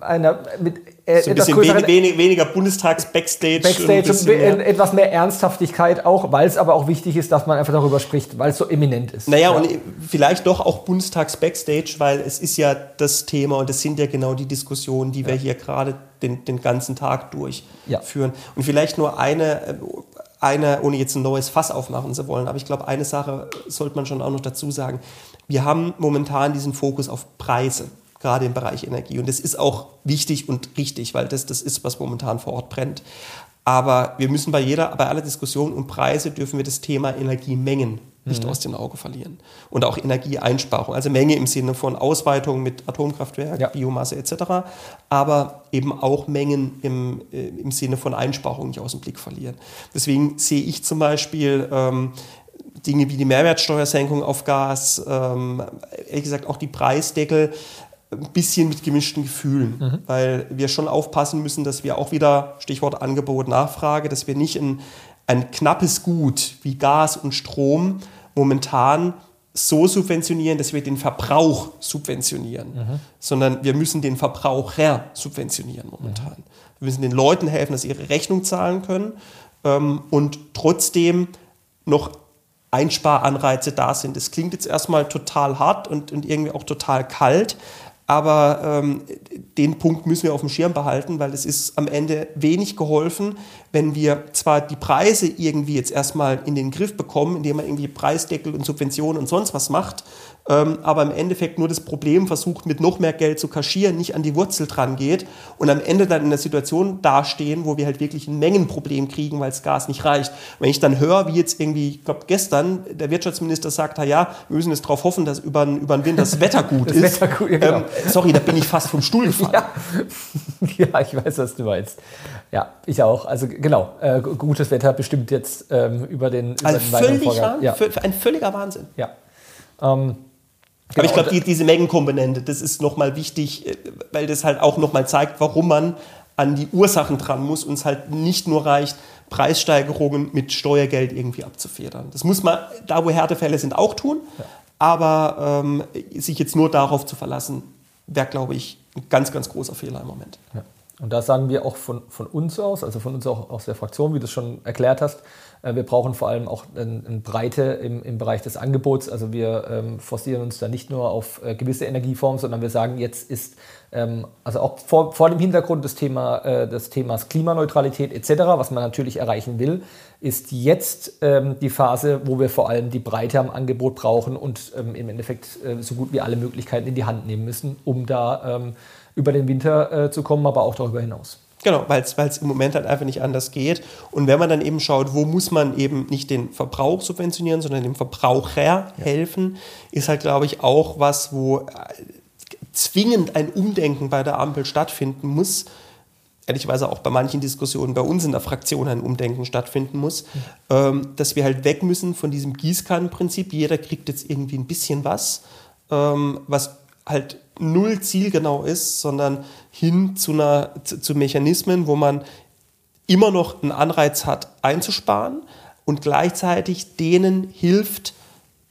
einer mit äh, so ein bisschen wenig, wenig, weniger Bundestags-Backstage. Backstage und, und etwas mehr Ernsthaftigkeit auch, weil es aber auch wichtig ist, dass man einfach darüber spricht, weil es so eminent ist. Naja, ja. und vielleicht doch auch Bundestags-Backstage, weil es ist ja das Thema und es sind ja genau die Diskussionen, die wir hier gerade den, den ganzen Tag durchführen. Ja. Und vielleicht nur eine, eine, ohne jetzt ein neues Fass aufmachen zu wollen, aber ich glaube, eine Sache sollte man schon auch noch dazu sagen. Wir haben momentan diesen Fokus auf Preise gerade im Bereich Energie. Und das ist auch wichtig und richtig, weil das das ist, was momentan vor Ort brennt. Aber wir müssen bei jeder, bei aller Diskussion um Preise dürfen wir das Thema Energiemengen nicht aus den Augen verlieren. Und auch Energieeinsparung, also Menge im Sinne von Ausweitung mit Atomkraftwerk, Ja. Biomasse etc., aber eben auch Mengen im, äh, im Sinne von Einsparung nicht aus dem Blick verlieren. Deswegen sehe ich zum Beispiel ähm, Dinge wie die Mehrwertsteuersenkung auf Gas, ähm, ehrlich gesagt auch die Preisdeckel, ein bisschen mit gemischten Gefühlen, weil wir schon aufpassen müssen, dass wir auch wieder, Stichwort Angebot, Nachfrage, dass wir nicht ein, ein knappes Gut wie Gas und Strom momentan so subventionieren, dass wir den Verbrauch subventionieren, sondern wir müssen den Verbraucher subventionieren momentan. Wir müssen den Leuten helfen, dass sie ihre Rechnung zahlen können ähm, und trotzdem noch Einsparanreize da sind. Das klingt jetzt erstmal total hart und, und irgendwie auch total kalt, aber ähm, den Punkt müssen wir auf dem Schirm behalten, weil es ist am Ende wenig geholfen, wenn wir zwar die Preise irgendwie jetzt erstmal in den Griff bekommen, indem man irgendwie Preisdeckel und Subventionen und sonst was macht, ähm, aber im Endeffekt nur das Problem versucht, mit noch mehr Geld zu kaschieren, nicht an die Wurzel dran geht und am Ende dann in der Situation dastehen, wo wir halt wirklich ein Mengenproblem kriegen, weil das Gas nicht reicht. Wenn ich dann höre, wie jetzt irgendwie, ich glaube gestern, der Wirtschaftsminister sagt, ja, wir müssen jetzt darauf hoffen, dass über, den- über den Winter das Wetter *laughs* gut Das ist. Wetter gut, ja, genau. ähm, sorry, da bin ich fast vom Stuhl gefallen. *laughs* Ja. ja, ich weiß, was du meinst. Ja, ich auch. Also genau, äh, gu- gutes Wetter bestimmt jetzt ähm, über den, über Also den völlig. Ja, ein völliger Wahnsinn. ja. Ähm, Aber ich genau, glaube, die, diese Mengenkomponente, das ist nochmal wichtig, äh, weil das halt auch nochmal zeigt, warum man an die Ursachen dran muss und es halt nicht nur reicht, Preissteigerungen mit Steuergeld irgendwie abzufedern. Das muss man, da wo Härtefälle sind, auch tun. Aber ähm, sich jetzt nur darauf zu verlassen, wäre, glaube ich, ein ganz, ganz großer Fehler im Moment. Ja. Und da sagen wir auch von, von uns aus, also von uns auch aus der Fraktion, wie du es schon erklärt hast, äh, wir brauchen vor allem auch eine ein Breite im, im Bereich des Angebots. Also wir ähm, forcieren uns da nicht nur auf äh, gewisse Energieformen, sondern wir sagen, jetzt ist ähm, also auch vor, vor dem Hintergrund des, Thema, äh, des Themas Klimaneutralität etc., was man natürlich erreichen will, ist jetzt ähm, die Phase, wo wir vor allem die Breite am Angebot brauchen und ähm, im Endeffekt äh, so gut wie alle Möglichkeiten in die Hand nehmen müssen, um da ähm, über den Winter äh, zu kommen, aber auch darüber hinaus. Genau, weil es im Moment halt einfach nicht anders geht. Und wenn man dann eben schaut, wo muss man eben nicht den Verbrauch subventionieren, sondern dem Verbraucher helfen, ist halt, glaube ich, auch was, wo äh, zwingend ein Umdenken bei der Ampel stattfinden muss. Ehrlicherweise auch bei manchen Diskussionen bei uns in der Fraktion ein Umdenken stattfinden muss, ähm, dass wir halt weg müssen von diesem Gießkannenprinzip. Jeder kriegt jetzt irgendwie ein bisschen was, ähm, was halt null zielgenau ist, sondern hin zu, einer, zu, zu Mechanismen, wo man immer noch einen Anreiz hat, einzusparen und gleichzeitig denen hilft,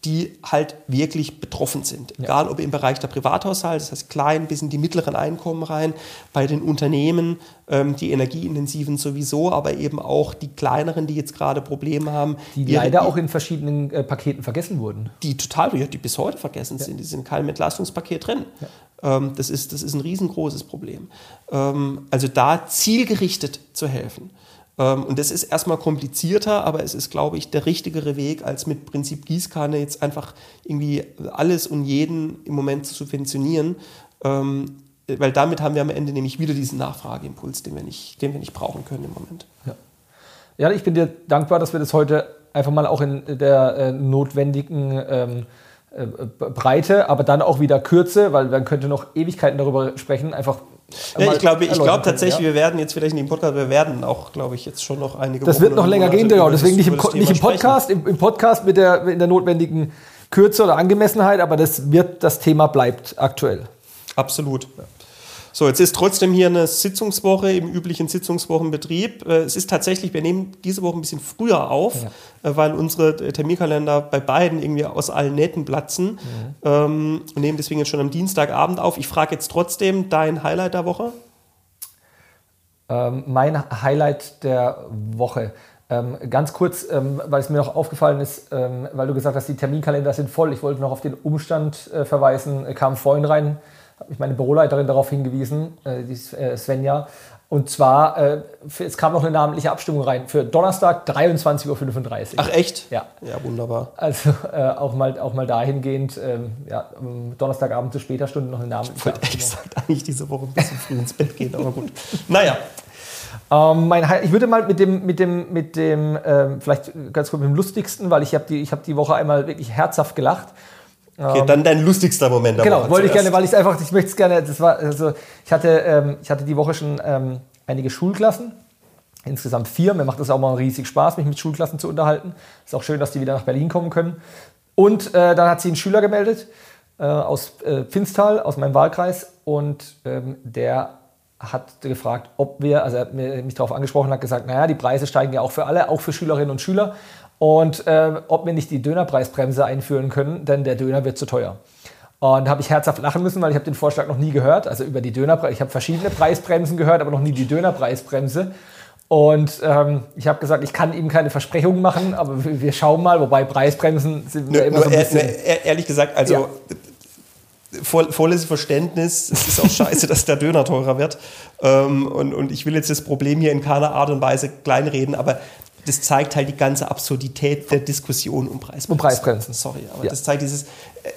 die halt wirklich betroffen sind. Egal ob im Bereich der Privathaushalte, das heißt klein bis in die mittleren Einkommen rein, bei den Unternehmen, ähm, die energieintensiven sowieso, aber eben auch die kleineren, die jetzt gerade Probleme haben. Die leider auch in verschiedenen äh, Paketen vergessen wurden. die total, ja, die bis heute vergessen sind, die sind in keinem Entlastungspaket drin. Ähm, das, ist, das ist ein riesengroßes Problem. Ähm, also da zielgerichtet zu helfen. Ähm, und das ist erstmal komplizierter, aber es ist, glaube ich, der richtigere Weg, als mit Prinzip Gießkanne jetzt einfach irgendwie alles und jeden im Moment zu subventionieren. Ähm, weil damit haben wir am Ende nämlich wieder diesen Nachfrageimpuls, den wir nicht, den wir nicht brauchen können im Moment. Ja, ich bin dir dankbar, dass wir das heute einfach mal auch in der äh, notwendigen ähm, äh, Breite, aber dann auch wieder Kürze, weil man könnte noch Ewigkeiten darüber sprechen, einfach. Ja, mal ich glaube, ich können, tatsächlich, ja. wir werden jetzt vielleicht in dem Podcast, wir werden auch, glaube ich, jetzt schon noch einige Das Wochen wird noch länger Monate gehen, genau. über das- Deswegen nicht im, nicht im. Podcast, im, im Podcast mit der, in der notwendigen Kürze oder Angemessenheit, aber das wird, das Thema bleibt aktuell. Absolut. So, jetzt ist trotzdem hier eine Sitzungswoche im üblichen Sitzungswochenbetrieb. Äh, Es ist tatsächlich, wir nehmen diese Woche ein bisschen früher auf, äh, weil unsere Terminkalender bei beiden irgendwie aus allen Nähten platzen. Ähm, und nehmen deswegen jetzt schon am Dienstagabend auf. Ich frage jetzt trotzdem dein Highlight der Woche. Ähm, mein Highlight der Woche. Ähm, ganz kurz, ähm, weil es mir noch aufgefallen ist, ähm, weil du gesagt hast, die Terminkalender sind voll. Ich wollte noch auf den Umstand äh, verweisen, äh, kam vorhin rein, hat mich meine Büroleiterin darauf hingewiesen, äh, die äh, Svenja. Und zwar, äh, es kam noch eine namentliche Abstimmung rein für Donnerstag 23.35 Uhr. Ach echt? Ja. Ja, wunderbar. Also auch, mal, auch mal dahingehend, ähm, ja, Donnerstagabend zu später Stunde noch eine Ich namentliche wollte ehrlich Abstimmung. gesagt eigentlich diese Woche ein bisschen früh ins Bett gehen, aber gut. Naja. Ähm, mein, ich würde mal mit dem, mit dem, mit dem, ähm, vielleicht ganz kurz mit dem lustigsten, weil ich habe die, hab die Woche einmal wirklich herzhaft gelacht. Okay, dann dein lustigster Moment. Genau, wollte ich gerne, weil ich einfach, ich möchte es gerne, das war, also ich hatte, ähm, ich hatte die Woche schon ähm, einige Schulklassen, insgesamt vier. Mir macht es auch mal riesig Spaß, mich mit Schulklassen zu unterhalten. Ist auch schön, dass die wieder nach Berlin kommen können. Und äh, dann hat sie einen Schüler gemeldet äh, aus äh, Pfinstal, aus meinem Wahlkreis, und ähm, der hat gefragt, ob wir, also er hat mich darauf angesprochen, hat gesagt, naja, die Preise steigen ja auch für alle, auch für Schülerinnen und Schüler und äh, ob wir nicht die Dönerpreisbremse einführen können, denn der Döner wird zu teuer. Und da habe ich herzhaft lachen müssen, weil ich habe den Vorschlag noch nie gehört. Also über die Dönerpreise. Ich habe verschiedene Preisbremsen gehört, aber noch nie die Dönerpreisbremse. Und ähm, ich habe gesagt, ich kann ihm keine Versprechungen machen, aber wir, schauen mal. Wobei Preisbremsen sind nur, immer so ein bisschen. Ehr, ehrlich gesagt, also ja. voll, volles Verständnis. Es ist auch scheiße, *laughs* dass der Döner teurer wird. Ähm, und, und ich will jetzt das Problem hier in keiner Art und Weise kleinreden, aber das zeigt halt die ganze Absurdität der Diskussion um Preisbremsen. Um Preisbremsen. Sorry, aber ja. das zeigt dieses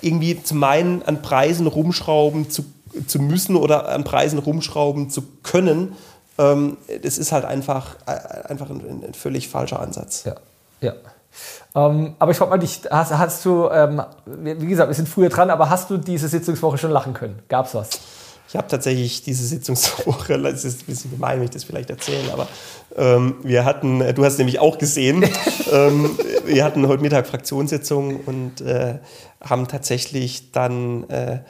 irgendwie zu meinen, an Preisen rumschrauben zu, zu müssen oder an Preisen rumschrauben zu können. Ähm, das ist halt einfach, äh, einfach ein, ein völlig falscher Ansatz. Ja, ja. Ähm, aber ich frage mal dich, hast, hast du, ähm, wie gesagt, wir sind früher dran, aber hast du diese Sitzungswoche schon lachen können? Gab es was? Ich habe tatsächlich diese Sitzungswoche, *laughs* das ist ein bisschen gemein, wenn ich das vielleicht erzähle, aber ähm, wir hatten, du hast nämlich auch gesehen, *laughs* ähm, wir hatten heute Mittag Fraktionssitzung und äh, haben tatsächlich dann äh,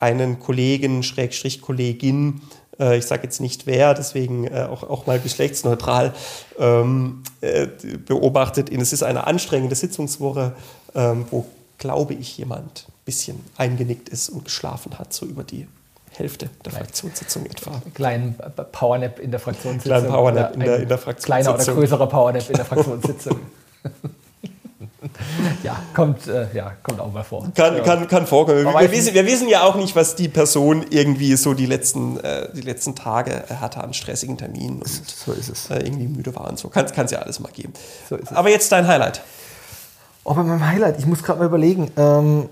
einen Kollegen, Schrägstrich Kollegin, äh, ich sage jetzt nicht wer, deswegen äh, auch, auch mal geschlechtsneutral ähm, äh, beobachtet. Es ist eine anstrengende Sitzungswoche, ähm, wo, glaube ich, jemand ein bisschen eingenickt ist und geschlafen hat, so über die Hälfte der Klein. Fraktionssitzung etwa. Kleinen Powernap in der Fraktionssitzung. Kleinen Powernap in der, in der Fraktionssitzung. Kleiner oder größerer Powernap in der Fraktionssitzung. *laughs* ja, kommt, äh, ja, kommt auch mal vor. Kann, kann, kann vorkommen. Wir, wir, wissen, wir wissen ja auch nicht, was die Person irgendwie so die letzten, äh, die letzten Tage hatte an stressigen Terminen und so ist es. Äh, irgendwie müde war und so. Kann es ja alles mal geben. So Aber jetzt dein Highlight. Oh, bei meinem Highlight, ich muss gerade mal überlegen. Ähm,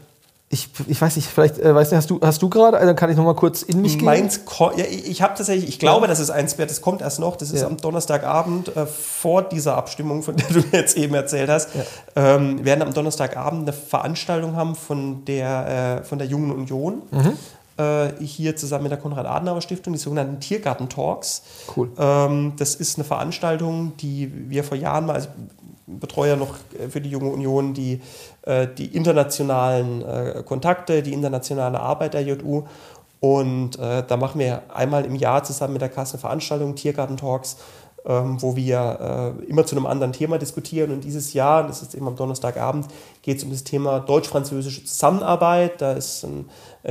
ich, ich weiß nicht, vielleicht, äh, weiß nicht, hast du, hast du gerade, dann kann ich noch mal kurz in mich gehen. Meins, ja, ich, ich habe tatsächlich, ich glaube, ja. das ist eins wert, das kommt erst noch, das ist ja. am Donnerstagabend äh, vor dieser Abstimmung, von *laughs* der du mir jetzt eben erzählt hast. Ja. Ähm, wir werden am Donnerstagabend eine Veranstaltung haben von der, äh, von der Jungen Union. Mhm. Äh, hier zusammen mit der Konrad-Adenauer-Stiftung, die sogenannten Tiergarten-Talks. Cool. Ähm, das ist eine Veranstaltung, die wir vor Jahren mal, also betreue noch äh, für die Junge Union die, äh, die internationalen äh, Kontakte, die internationale Arbeit der JU. Und da machen wir einmal im Jahr zusammen mit der Kasse Veranstaltungen, Tiergarten-Talks, ähm, wo wir immer zu einem anderen Thema diskutieren. Und dieses Jahr, das ist eben am Donnerstagabend, geht es um das Thema deutsch-französische Zusammenarbeit. Da ist ein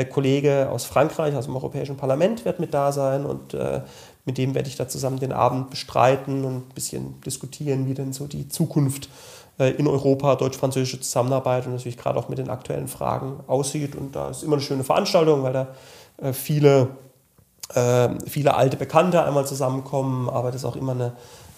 Kollege aus Frankreich, aus dem Europäischen Parlament, wird mit da sein und mit dem werde ich da zusammen den Abend bestreiten und ein bisschen diskutieren, wie denn so die Zukunft äh, in Europa, deutsch-französische Zusammenarbeit und natürlich gerade auch mit den aktuellen Fragen aussieht. Und da ist immer eine schöne Veranstaltung, weil da äh, viele, äh, viele alte Bekannte einmal zusammenkommen, aber das auch immer eine,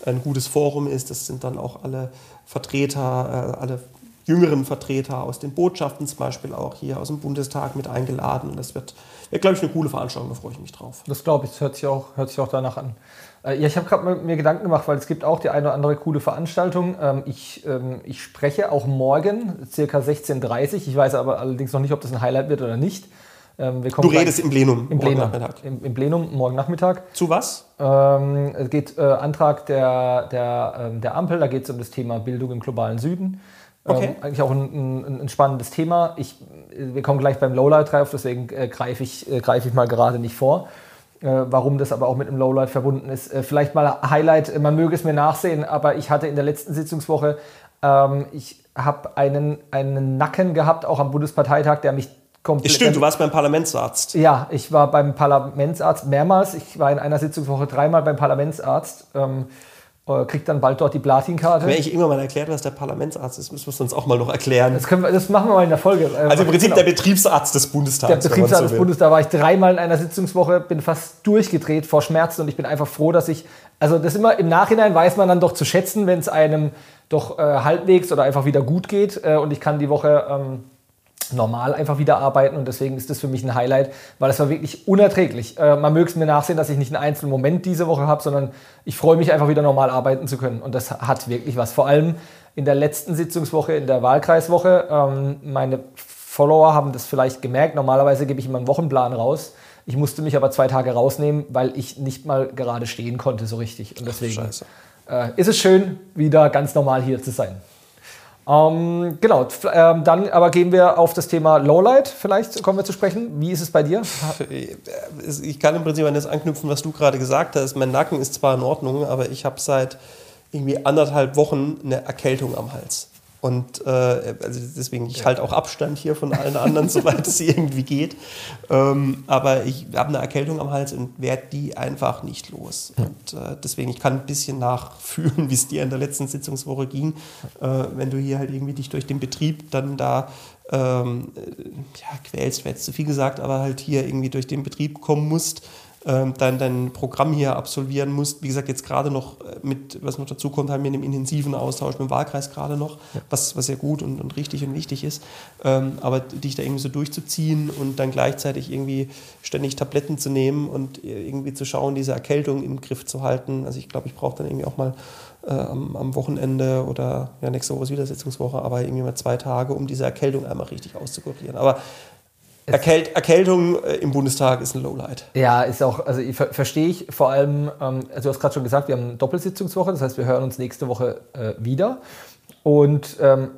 ein gutes Forum ist. Das sind dann auch alle Vertreter, alle jüngeren Vertreter aus den Botschaften zum Beispiel auch hier aus dem Bundestag mit eingeladen. Und das wird, wird glaube ich, eine coole Veranstaltung, da freue ich mich drauf. Das glaube ich, das hört sich auch, hört sich auch danach an. Äh, ja, ich habe gerade mir Gedanken gemacht, weil es gibt auch die eine oder andere coole Veranstaltung. Ähm, ich, ähm, ich spreche auch morgen, circa 16.30 Uhr. Ich weiß aber allerdings noch nicht, ob das ein Highlight wird oder nicht. Ähm, du redest im Plenum. Im Plenum, im, Im, Plenum morgen Nachmittag. Zu was? Ähm, es geht äh, Antrag der, der, der Ampel, da geht es um das Thema Bildung im globalen Süden. Okay. Ähm, eigentlich auch ein, ein, ein, spannendes Thema. Ich, wir kommen gleich beim Lowlight drauf, deswegen äh, greife ich, äh, greif ich mal gerade nicht vor. Äh, warum das aber auch mit einem Lowlight verbunden ist. Äh, vielleicht mal Highlight, man möge es mir nachsehen, aber ich hatte in der letzten Sitzungswoche, ähm, ich habe einen, einen Nacken gehabt, auch am Bundesparteitag, der mich komplett. Stimmt, du warst beim Parlamentsarzt. Ja, ich war beim Parlamentsarzt mehrmals. Ich war in einer Sitzungswoche dreimal beim Parlamentsarzt. Ähm, äh, kriegt dann bald dort die Platinkarte. Wenn ich immer mal erklärt, was der Parlamentsarzt ist, müssen wir es uns auch mal noch erklären. Das, wir, das machen wir mal in der Folge. Äh, also im Prinzip genau. der Betriebsarzt des Bundestags. Der Betriebsarzt so des Bundestags. Da war ich dreimal in einer Sitzungswoche, bin fast durchgedreht vor Schmerzen und ich bin einfach froh, dass ich, also das immer im Nachhinein weiß man dann doch zu schätzen, wenn es einem doch äh, halbwegs oder einfach wieder gut geht. Äh, und ich kann die Woche ähm, normal einfach wieder arbeiten und deswegen ist das für mich ein Highlight, weil es war wirklich unerträglich. Äh, man möge es mir nachsehen, dass ich nicht einen einzelnen Moment diese Woche habe, sondern ich freue mich einfach wieder normal arbeiten zu können und das hat wirklich was. Vor allem in der letzten Sitzungswoche, in der Wahlkreiswoche, ähm, meine Follower haben das vielleicht gemerkt. Normalerweise gebe ich immer einen Wochenplan raus. Ich musste mich aber zwei Tage rausnehmen, weil ich nicht mal gerade stehen konnte so richtig. Und deswegen äh, ist es schön, wieder ganz normal hier zu sein. Ähm, genau, ähm, dann aber gehen wir auf das Thema Lowlight, vielleicht kommen wir zu sprechen. Wie ist es bei dir? Ich kann im Prinzip an das anknüpfen, was du gerade gesagt hast. Mein Nacken ist zwar in Ordnung, aber ich habe seit irgendwie anderthalb Wochen eine Erkältung am Hals. Und äh, also deswegen, ich halte auch Abstand hier von allen anderen, *laughs* soweit es irgendwie geht. Ähm, aber ich habe eine Erkältung am Hals und werde die einfach nicht los. Und äh, deswegen, ich kann ein bisschen nachfühlen, *laughs* wie es dir in der letzten Sitzungswoche ging, äh, wenn du hier halt irgendwie dich durch den Betrieb dann da ähm, ja, quälst, wäre jetzt zu viel gesagt, aber halt hier irgendwie durch den Betrieb kommen musst ähm, dein, dein Programm hier absolvieren musst. Wie gesagt, jetzt gerade noch äh, mit, was noch dazu kommt, haben wir einen intensiven Austausch mit dem Wahlkreis gerade noch, ja. was, was ja gut und, und richtig und wichtig ist. Ähm, aber dich da irgendwie so durchzuziehen und dann gleichzeitig irgendwie ständig Tabletten zu nehmen und irgendwie zu schauen, diese Erkältung im Griff zu halten. Also ich glaube, ich brauche dann irgendwie auch mal äh, am, am, Wochenende oder ja, nächste Woche ist wieder Sitzungswoche, aber irgendwie mal zwei Tage, um diese Erkältung einmal richtig auszukurieren. Aber Erkält Erkältung äh, im Bundestag ist ein Lowlight. Ja, ist auch, also ich, verstehe ich vor allem, ähm, also du hast gerade schon gesagt, wir haben eine Doppelsitzungswoche, das heißt, wir hören uns nächste Woche äh, wieder. Und ähm,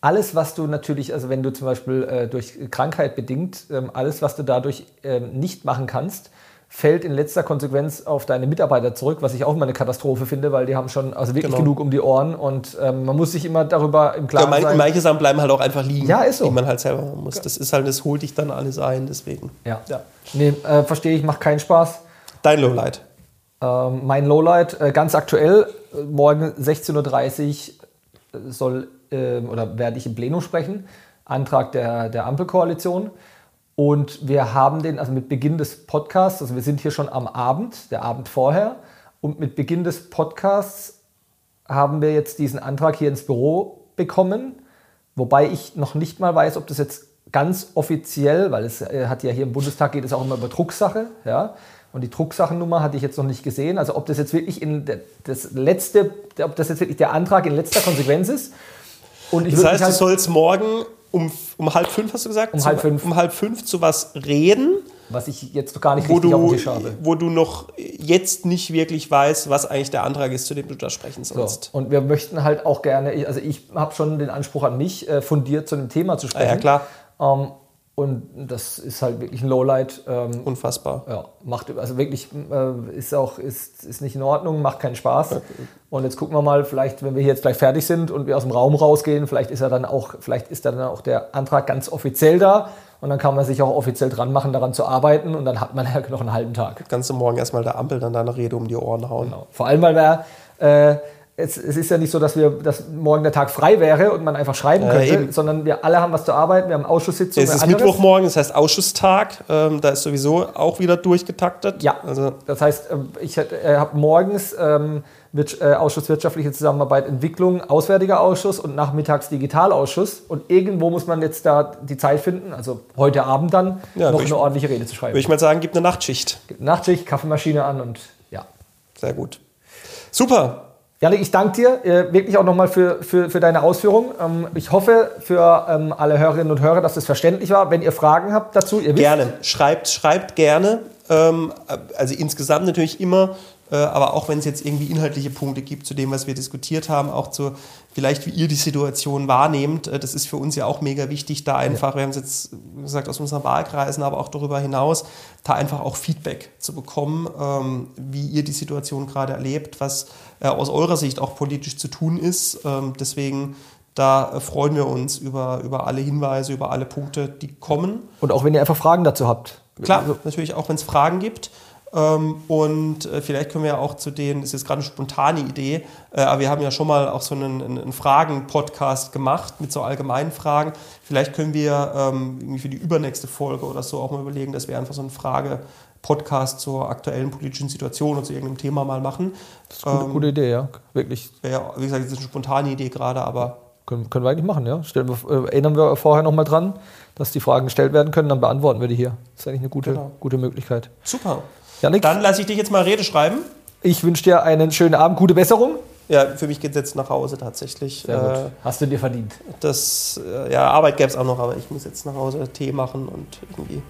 alles, was du natürlich, also wenn du zum Beispiel äh, durch Krankheit bedingt, ähm, alles, was du dadurch ähm, nicht machen kannst, fällt in letzter Konsequenz auf deine Mitarbeiter zurück, was ich auch immer eine Katastrophe finde, weil die haben schon also wirklich genau. genug um die Ohren und ähm, man muss sich immer darüber im Klaren ja, sein. Manche Sachen bleiben halt auch einfach liegen, ja, ist so. die man halt selber machen muss. Das ist halt, das holt dich dann alles ein, deswegen. Ja, ja. Nee, äh, verstehe ich, macht keinen Spaß. Dein Lowlight? Ähm, mein Lowlight, äh, ganz aktuell, äh, morgen 16.30 Uhr soll äh, oder werde ich im Plenum sprechen, Antrag der, der Ampelkoalition. Und wir haben den, also mit Beginn des Podcasts, also wir sind hier schon am Abend, der Abend vorher, und mit Beginn des Podcasts haben wir jetzt diesen Antrag hier ins Büro bekommen, wobei ich noch nicht mal weiß, ob das jetzt ganz offiziell, weil es äh, hat ja hier im Bundestag geht es auch immer über Drucksache, ja, und die Drucksachennummer hatte ich jetzt noch nicht gesehen. Also ob das jetzt wirklich in das letzte, ob das jetzt wirklich der Antrag in letzter Konsequenz ist. Und ich das heißt, halt du sollst morgen um, um halb fünf, hast du gesagt? Um halb fünf. Um halb fünf zu was reden. Was ich jetzt gar nicht wo richtig du, auf dem Tisch habe. Wo du noch jetzt nicht wirklich weißt, was eigentlich der Antrag ist, zu dem du da sprechen sollst. So. Und wir möchten halt auch gerne, also ich habe schon den Anspruch an mich, äh, fundiert zu dem Thema zu sprechen. Ah, ja, klar. Ähm, und das ist halt wirklich ein Lowlight. Ähm, Unfassbar. Ja, macht, also wirklich äh, ist auch ist, ist nicht in Ordnung, macht keinen Spaß. Okay. Und jetzt gucken wir mal, vielleicht, wenn wir hier jetzt gleich fertig sind und wir aus dem Raum rausgehen, vielleicht ist er dann auch, vielleicht ist dann auch der Antrag ganz offiziell da. Und dann kann man sich auch offiziell dran machen, daran zu arbeiten. Und dann hat man *laughs* ja noch einen halben Tag. Kannst du morgen erstmal der Ampel dann deine Rede um die Ohren hauen. Genau. Vor allem, weil wir äh, es, es, ist ja nicht so, dass wir, dass morgen der Tag frei wäre und man einfach schreiben könnte, ja, sondern wir alle haben was zu arbeiten. Wir haben Ausschusssitzungen. Es ist Mittwochmorgen, das heißt Ausschusstag. Ähm, da ist sowieso auch wieder durchgetaktet. Ja. Also das heißt, ähm, ich äh, habe morgens ähm, äh, Ausschuss Wirtschaftliche Zusammenarbeit, Entwicklung, Auswärtiger Ausschuss und nachmittags Digitalausschuss. Und irgendwo muss man jetzt da die Zeit finden, also heute Abend dann, ja, noch eine ich, ordentliche Rede zu schreiben. Würde ich mal sagen, gibt eine Nachtschicht. Gibt eine Nachtschicht, Kaffeemaschine an und ja. Sehr gut. Super. Janik, ich danke dir äh, wirklich auch nochmal für, für, für deine Ausführungen. Ähm, ich hoffe für ähm, alle Hörerinnen und Hörer, dass das verständlich war. Wenn ihr Fragen habt dazu, ihr wisst. Gerne, schreibt, schreibt gerne. Ähm, also insgesamt natürlich immer aber auch wenn es jetzt irgendwie inhaltliche Punkte gibt zu dem, was wir diskutiert haben, auch zu vielleicht, wie ihr die Situation wahrnehmt, äh, das ist für uns ja auch mega wichtig, da einfach, ja. wir haben es jetzt gesagt aus unseren Wahlkreisen, aber auch darüber hinaus, da einfach auch Feedback zu bekommen, ähm, wie ihr die Situation gerade erlebt, was äh, aus eurer Sicht auch politisch zu tun ist. Ähm, deswegen da freuen wir uns über, über alle Hinweise, über alle Punkte, die kommen. Und auch wenn ihr einfach Fragen dazu habt. Klar, also natürlich auch, wenn es Fragen gibt. Ähm, und äh, vielleicht können wir ja auch zu denen, das ist jetzt gerade eine spontane Idee, äh, aber wir haben ja schon mal auch so einen, einen Fragen-Podcast gemacht mit so allgemeinen Fragen. Vielleicht können wir ähm, irgendwie für die übernächste Folge oder so auch mal überlegen, dass wir einfach so eine Frage Podcast zur aktuellen politischen Situation oder zu irgendeinem Thema mal machen. Das ist eine gute, ähm, gute Idee, ja. Wirklich. Ja, wie gesagt, das ist eine spontane Idee gerade, aber können, können wir eigentlich machen, ja. Stellen wir, äh, erinnern wir vorher nochmal dran, dass die Fragen gestellt werden können, dann beantworten wir die hier. Das ist eigentlich eine gute, Genau. gute Möglichkeit. Super. Janik, Dann lasse ich dich jetzt mal Rede schreiben. ich wünsche dir einen schönen Abend, gute Besserung. Ja, für mich geht es jetzt nach Hause tatsächlich. Sehr gut. Äh, Hast du dir verdient. das, äh, ja, Arbeit gäbe es auch noch, aber ich muss jetzt nach Hause Tee machen und irgendwie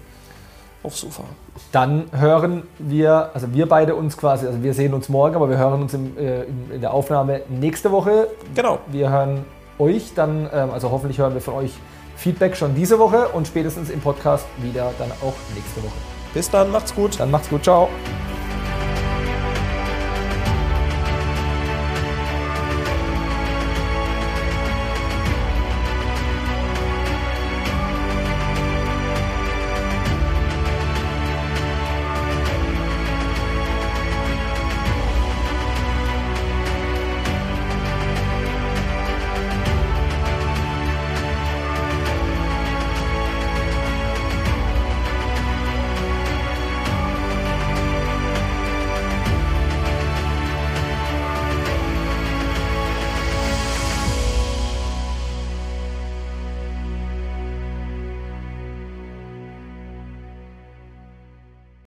aufs Sofa. Dann hören wir, also wir beide uns quasi, also wir sehen uns morgen, aber wir hören uns im, äh, in, in der Aufnahme nächste Woche. Genau. Wir hören euch dann, ähm, also hoffentlich hören wir von euch Feedback schon diese Woche und spätestens im Podcast wieder dann auch nächste Woche. Bis dann, macht's gut. Dann macht's gut, ciao.